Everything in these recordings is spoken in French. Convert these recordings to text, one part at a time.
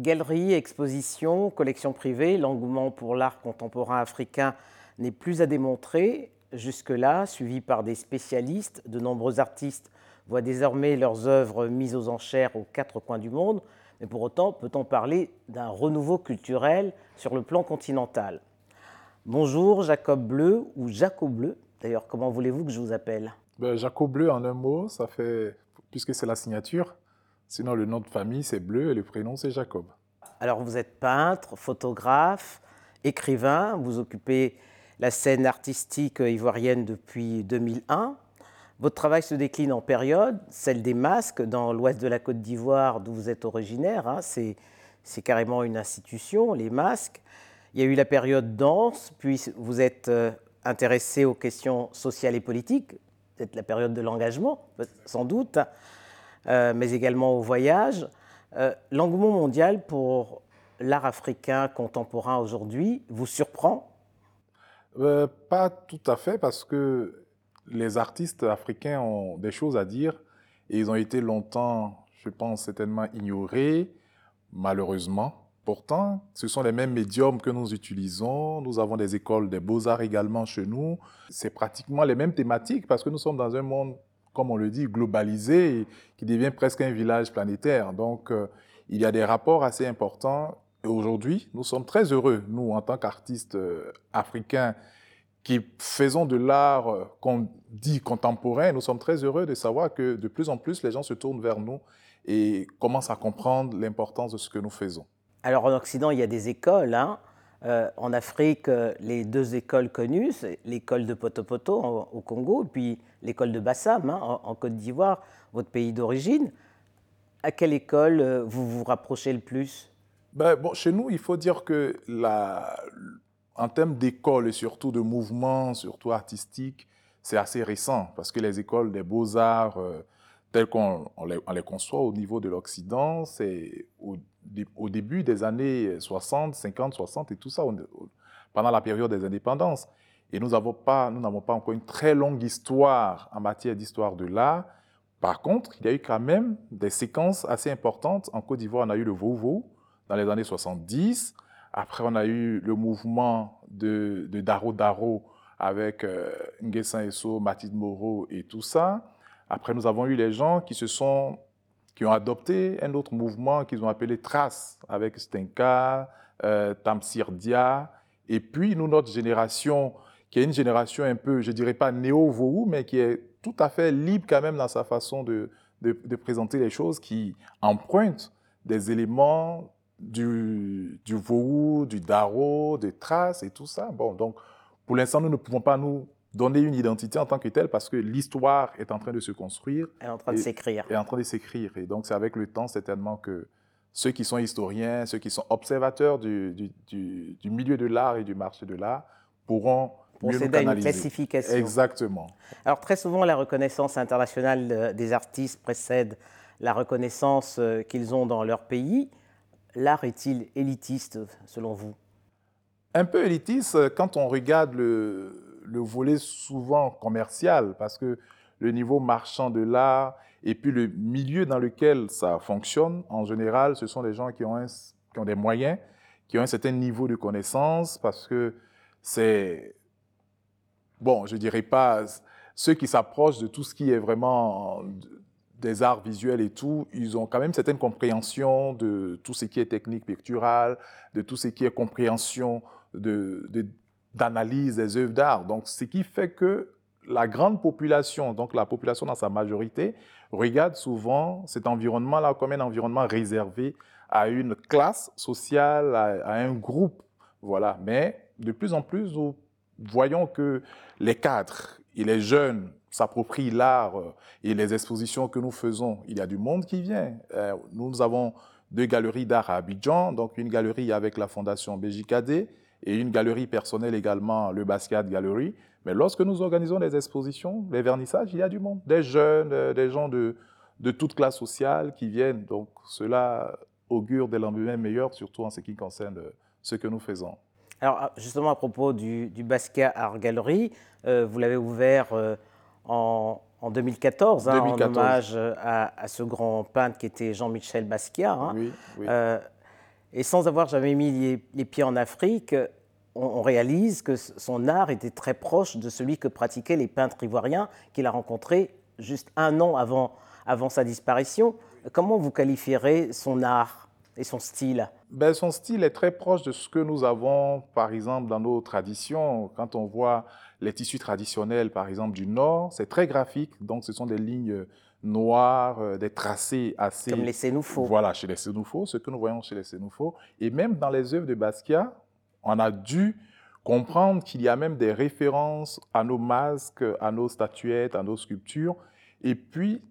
Galeries, expositions, collections privées, l'engouement pour l'art contemporain africain n'est plus à démontrer. Jusque-là, suivi par des spécialistes, de nombreux artistes voient désormais leurs œuvres mises aux enchères aux quatre coins du monde. Mais pour autant, peut-on parler d'un renouveau culturel sur le plan continental? Bonjour Jacob Bleu ou Jacob Bleu. D'ailleurs, comment voulez-vous que je vous appelle? Ben, Jacob Bleu en un mot, ça fait, puisque c'est la signature. Sinon, le nom de famille, c'est Bleu et le prénom, c'est Jacob. Alors, vous êtes peintre, photographe, écrivain, vous occupez la scène artistique ivoirienne depuis 2001. Votre travail se décline en périodes, celle des masques dans l'ouest de la Côte d'Ivoire d'où vous êtes originaire, hein, c'est carrément une institution, les masques. Il y a eu la période danse, puis vous êtes euh, intéressé aux questions sociales et politiques, peut-être la période de l'engagement, sans doute, mais également au voyage. Euh, l'engouement mondial pour l'art africain contemporain aujourd'hui vous surprend? Pas tout à fait, parce que les artistes africains ont des choses à dire et ils ont été longtemps, je pense, certainement ignorés, malheureusement. Pourtant, ce sont les mêmes médiums que nous utilisons. Nous avons des écoles des beaux-arts également chez nous. C'est pratiquement les mêmes thématiques parce que nous sommes dans un monde, comme on le dit, globalisé, qui devient presque un village planétaire. Donc, euh, il y a des rapports assez importants. Et aujourd'hui, nous sommes très heureux, nous, en tant qu'artistes euh, africains, qui faisons de l'art euh, qu'on dit contemporain, nous sommes très heureux de savoir que de plus en plus les gens se tournent vers nous et commencent à comprendre l'importance de ce que nous faisons. Alors en Occident, il y a des écoles. Hein. Euh, en Afrique, euh, les deux écoles connues, c'est l'école de Potopoto au Congo, et puis l'école de Bassam hein, en, Côte d'Ivoire, votre pays d'origine. À quelle école euh, vous vous rapprochez le plus? Ben, bon, Chez nous, il faut dire que la, en termes d'école et surtout de mouvement, surtout artistique, c'est assez récent parce que les écoles des beaux-arts, telles qu'on les, conçoit au niveau de l'Occident, c'est au, début des années 60, 50, 60 et tout ça, pendant la période des indépendances. Et nous n'avons pas, pas encore une très longue histoire en matière d'histoire de l'art. Par contre, il y a eu quand même des séquences assez importantes. En Côte d'Ivoire, on a eu le Vovo dans les années 70. Après, on a eu le mouvement de, de Daro Daro avec euh, Esso, Mathilde Moreau et tout ça. Après, nous avons eu les gens qui se sont, qui ont adopté un autre mouvement qu'ils ont appelé Trace, avec Stenka, euh, Tamsir Dia, et puis nous, notre génération, qui est une génération un peu, je dirais pas néo-Vohou, mais qui est tout à fait libre quand même dans sa façon de, de, de présenter les choses, qui emprunte des éléments du, du du Daro, des Traces et tout ça. Bon, donc, pour l'instant, nous ne pouvons pas nous donner une identité en tant que telle parce que l'histoire est en train de se construire. Est en train de s'écrire. Est en train de s'écrire. Et donc, c'est avec le temps, certainement, que ceux qui sont historiens, ceux qui sont observateurs du, du, du, milieu de l'art et du marché de l'art pourront procéder à une classification. Exactement. Alors, très souvent, la reconnaissance internationale des artistes précède la reconnaissance euh, qu'ils ont dans leur pays. L'art est-il élitiste, selon vous? Un peu élitiste quand on regarde le, le volet souvent commercial, parce que le niveau marchand de l'art et puis le milieu dans lequel ça fonctionne, en général, ce sont des gens qui ont, qui ont des moyens, qui ont un certain niveau de connaissance, parce que c'est, bon, je dirais pas, ceux qui s'approchent de tout ce qui est vraiment des arts visuels et tout, ils ont quand même certaine compréhension de tout ce qui est technique picturale, de tout ce qui est compréhension de d'analyse des œuvres d'art. Donc, ce qui fait que la grande population, donc la population dans sa majorité, regarde souvent cet environnement-là comme un environnement réservé à une classe sociale, à, un groupe. Voilà. Mais de plus en plus, nous voyons que les cadres et les jeunes s'approprient l'art euh, et les expositions que nous faisons. Il y a du monde qui vient. Euh, nous avons deux galeries d'art à Abidjan, donc une galerie avec la Fondation BJKD et une galerie personnelle également, le Basquiat Gallery. Mais lorsque nous organisons des expositions, les vernissages, il y a du monde, des jeunes, euh, des gens de, de toute classe sociale qui viennent. Donc cela augure des lendemains meilleurs, surtout en ce qui concerne euh, ce que nous faisons. Alors ah, justement à propos du, du Basquiat Art Gallery, euh, vous l'avez ouvert en, en, 2014, hein, en hommage à, à, ce grand peintre qui était Jean-Michel Basquiat. Hein. Oui, oui. Et sans avoir jamais mis les, pieds en Afrique, on, réalise que son art était très proche de celui que pratiquaient les peintres ivoiriens qu'il a rencontrés juste un an avant, sa disparition. Comment vous qualifierez son art et son style? Ben, Son style est très proche de ce que nous avons, par exemple, dans nos traditions. Quand on voit les tissus traditionnels, par exemple, du Nord, c'est très graphique. Donc, ce sont des lignes noires, euh, des tracés assez... Comme les Sénoufos. Voilà, chez les Sénoufos, ce que nous voyons chez les Sénoufos. Et même dans les œuvres de Basquiat, on a dû comprendre qu'il y a même des références à nos masques, à nos statuettes, à nos sculptures. Et puis,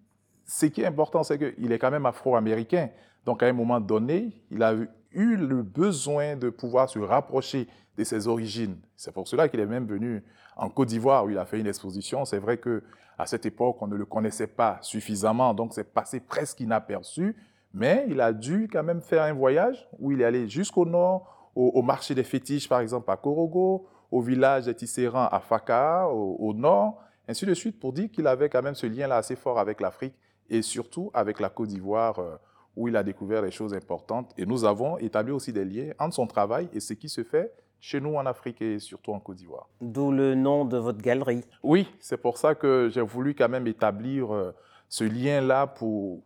ce qui est important, c'est qu'il est quand même afro-américain. Donc, à un moment donné, il a eu le besoin de pouvoir se rapprocher de ses origines. C'est pour cela qu'il est même venu en Côte d'Ivoire où il a fait une exposition. C'est vrai que à cette époque, on ne le connaissait pas suffisamment, donc c'est passé presque inaperçu. Mais il a dû quand même faire un voyage où il est allé jusqu'au nord, au, marché des fétiches, par exemple, à Korogo, au village des Tisserands à Faka, au, nord, ainsi de suite, pour dire qu'il avait quand même ce lien-là assez fort avec l'Afrique et surtout avec la Côte d'Ivoire, euh, où il a découvert des choses importantes. Et nous avons établi aussi des liens entre son travail et ce qui se fait chez nous en Afrique et surtout en Côte d'Ivoire. D'où le nom de votre galerie. Oui, c'est pour ça que j'ai voulu quand même établir euh, ce lien-là pour,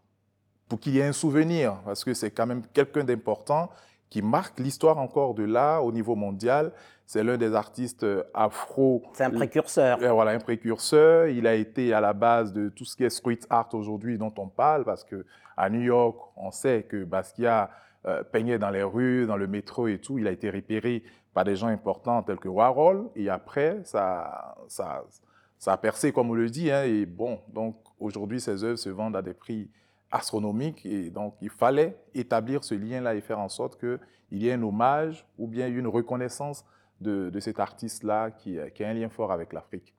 pour qu'il y ait un souvenir, parce que c'est quand même quelqu'un d'important qui marque l'histoire encore de l'art au niveau mondial. C'est l'un des artistes euh, afro. C'est un précurseur. Euh, voilà, un précurseur. Il a été à la base de tout ce qui est street art aujourd'hui dont on parle, parce que à New York, on sait que Basquiat peignait dans les rues, dans le métro et tout. Il a été repéré par des gens importants tels que Warhol. Et après, ça, ça, ça a percé, comme on le dit. Hein, et bon, donc aujourd'hui, ces œuvres se vendent à des prix astronomiques. Et donc, il fallait établir ce lien-là et faire en sorte qu'il y ait un hommage ou bien une reconnaissance de, de cet artiste-là qui, qui, a un lien fort avec l'Afrique.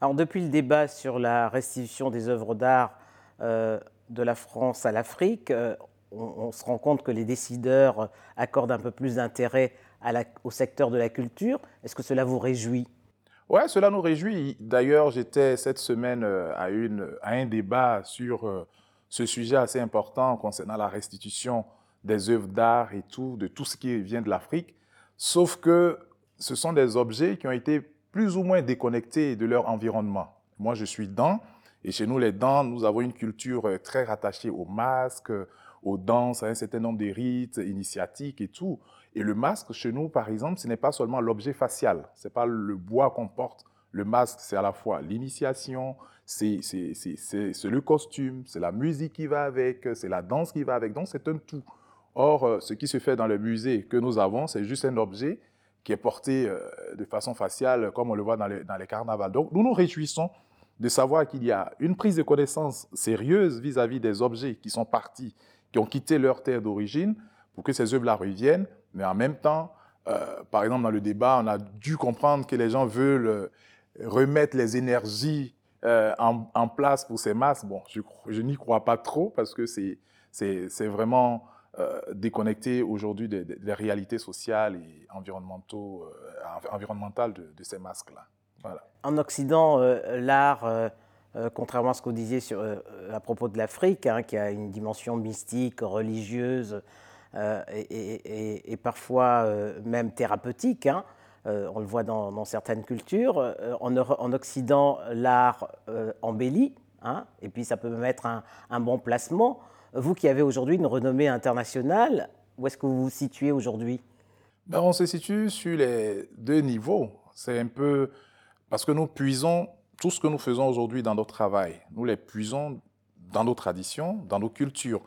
Alors, depuis le débat sur la restitution des œuvres d'art euh, de la France à l'Afrique, euh, on, on, se rend compte que les décideurs accordent un peu plus d'intérêt au secteur de la culture. Est-ce que cela vous réjouit? Oui, cela nous réjouit. D'ailleurs, j'étais cette semaine euh, à, une, à un débat sur euh, ce sujet assez important concernant la restitution des œuvres d'art et tout, de tout ce qui vient de l'Afrique. Sauf que ce sont des objets qui ont été plus ou moins déconnectés de leur environnement. Moi, je suis dents, et chez nous, les dents, nous avons une culture euh, très rattachée aux masques, aux danses, à un certain nombre de rites initiatiques et tout. Et le masque, chez nous, par exemple, ce n'est pas seulement l'objet facial, ce n'est pas le bois qu'on porte. Le masque, c'est à la fois l'initiation, c'est le costume, c'est la musique qui va avec, c'est la danse qui va avec. Donc, c'est un tout. Or, euh, ce qui se fait dans le musée que nous avons, c'est juste un objet qui est porté euh, de façon faciale, comme on le voit dans les, dans carnavals. Donc, nous nous réjouissons de savoir qu'il y a une prise de connaissance sérieuse vis-à-vis -vis des objets qui sont partis, qui ont quitté leur terre d'origine, pour que ces œuvres-là reviennent. Mais en même temps, euh, par exemple, dans le débat, on a dû comprendre que les gens veulent euh, remettre les énergies euh, en, place pour ces masses. Bon, je, n'y crois pas trop parce que c'est vraiment déconnecté aujourd'hui des, réalités sociales et environnementaux, environnementales de, ces masques-là. Voilà. En Occident, l'art contrairement à ce vous disiez sur, à propos de l'Afrique, hein, qui a une dimension mystique, religieuse, euh, et, parfois euh, même thérapeutique. Hein. Euh, on le voit dans, certaines cultures. En, en, Occident, l'art embellit, hein, et puis ça peut même être un, bon placement. Vous qui avez aujourd'hui une renommée internationale, où est-ce que vous vous situez aujourd'hui? Ben, On se situe sur les deux niveaux. C'est un peu parce que nous puisons tout ce que nous faisons aujourd'hui dans notre travail. Nous les puisons dans nos traditions, dans nos cultures.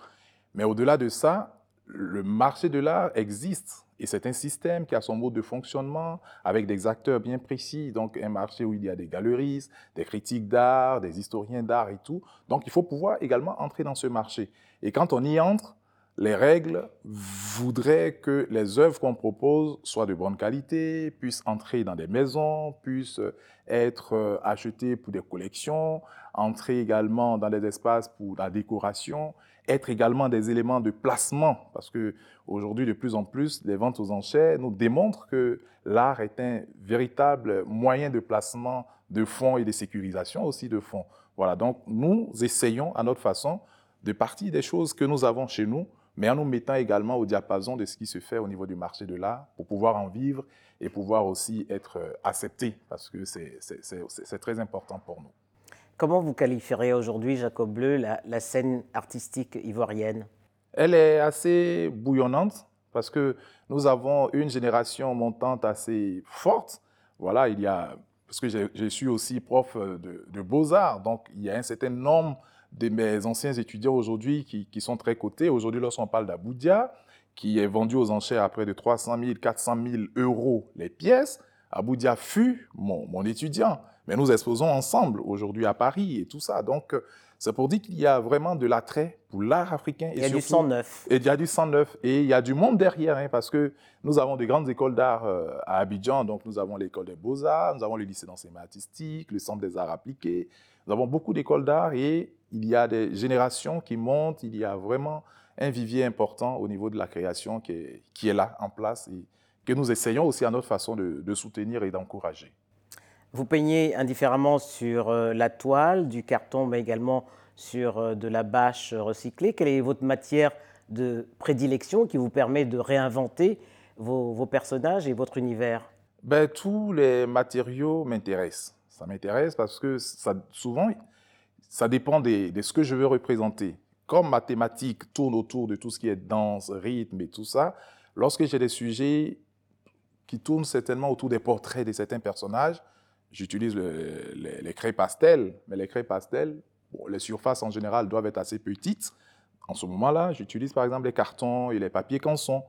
Mais au-delà de ça, le marché de l'art existe et c'est un système qui a son mode de fonctionnement avec des acteurs bien précis. Donc, un marché où il y a des galeristes, des critiques d'art, des historiens d'art et tout. Donc, il faut pouvoir également entrer dans ce marché. Et quand on y entre, les règles voudraient que les œuvres qu'on propose soient de bonne qualité, puissent entrer dans des maisons, puissent être euh, achetées pour des collections, entrer également dans des espaces pour la décoration être également des éléments de placement, parce que aujourd'hui, de plus en plus, les ventes aux enchères nous démontrent que l'art est un véritable moyen de placement de fonds et de sécurisation aussi de fonds. Voilà, donc nous essayons à notre façon de partir des choses que nous avons chez nous, mais en nous mettant également au diapason de ce qui se fait au niveau du marché de l'art pour pouvoir en vivre et pouvoir aussi être euh, accepté, parce que c'est très important pour nous. Comment vous qualifierez aujourd'hui, Jacob Bleu, la, la scène artistique ivoirienne? Elle est assez bouillonnante parce que nous avons une génération montante assez forte. Voilà, il y a, parce que je suis aussi prof de, de beaux-arts, donc il y a un certain nombre de mes anciens étudiants aujourd'hui qui, qui, sont très cotés. Aujourd'hui, lorsqu'on parle d'Aboudia, qui est vendu aux enchères à près de 300 000, 400 000 euros les pièces, Aboudia fut mon, mon étudiant. Mais nous exposons ensemble aujourd'hui à Paris et tout ça. Donc, c'est pour dire qu'il y a vraiment de l'attrait pour l'art africain. il y a du sang neuf. Et il y a du sang neuf. Et il y a du monde derrière, hein, parce que nous avons de grandes écoles d'art euh, à Abidjan. Donc, nous avons l'école des beaux-arts, nous avons le lycée d'enseignement artistique, le centre des arts appliqués. Nous avons beaucoup d'écoles d'art et il y a des générations qui montent. Il y a vraiment un vivier important au niveau de la création qui est, qui est là, en place, et que nous essayons aussi à notre façon de, de soutenir et d'encourager. Vous peignez indifféremment sur euh, la toile, du carton, mais également sur euh, de la bâche recyclée. Quelle est votre matière de prédilection qui vous permet de réinventer vos, personnages et votre univers? Ben, Tous les matériaux m'intéressent. Ça m'intéresse parce que souvent, ça dépend de ce que je veux représenter. Comme ma thématique tourne autour de tout ce qui est danse, rythme et tout ça, lorsque j'ai des sujets qui tournent certainement autour des portraits de certains personnages, J'utilise les, craies pastels, mais les craies pastels, les surfaces en général doivent être assez petites. En ce moment-là, j'utilise par exemple les cartons et les papiers canson.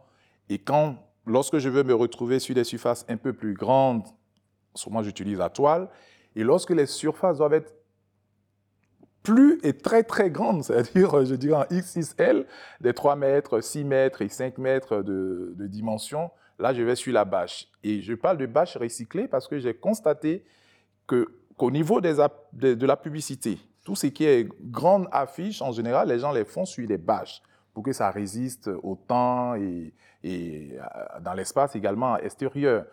Et quand, lorsque je veux me retrouver sur des surfaces un peu plus grandes, souvent j'utilise la toile. Et lorsque les surfaces doivent être plus et très très grandes, c'est-à-dire, je dirais en XXL, des 3 mètres, 6 mètres et 5 mètres de, de dimension, Là, je vais sur la bâche. Et je parle de bâche recyclée parce que j'ai constaté qu'au niveau des, de, la publicité, tout ce qui est grande affiche, en général, les gens les font sur des bâches pour que ça résiste au temps et, et euh, dans l'espace également extérieur.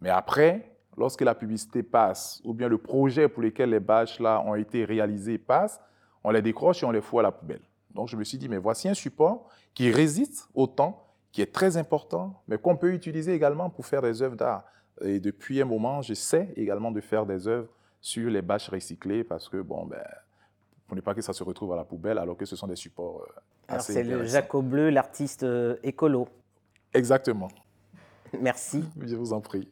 Mais après, lorsque la publicité passe, ou bien le projet pour lequel les bâches-là ont été réalisées passe, on les décroche et on les fout à la poubelle. Donc je me suis dit, mais voici un support qui résiste au temps qui est très important, mais qu'on peut utiliser également pour faire des œuvres d'art. Et depuis un moment, j'essaie également de faire des œuvres sur les bâches recyclées parce que, bon, ben, pour ne pas que ça se retrouve à la poubelle, alors que ce sont des supports euh, alors c'est le Jacob Bleu, l'artiste euh, écolo. Exactement. Merci. Je vous en prie.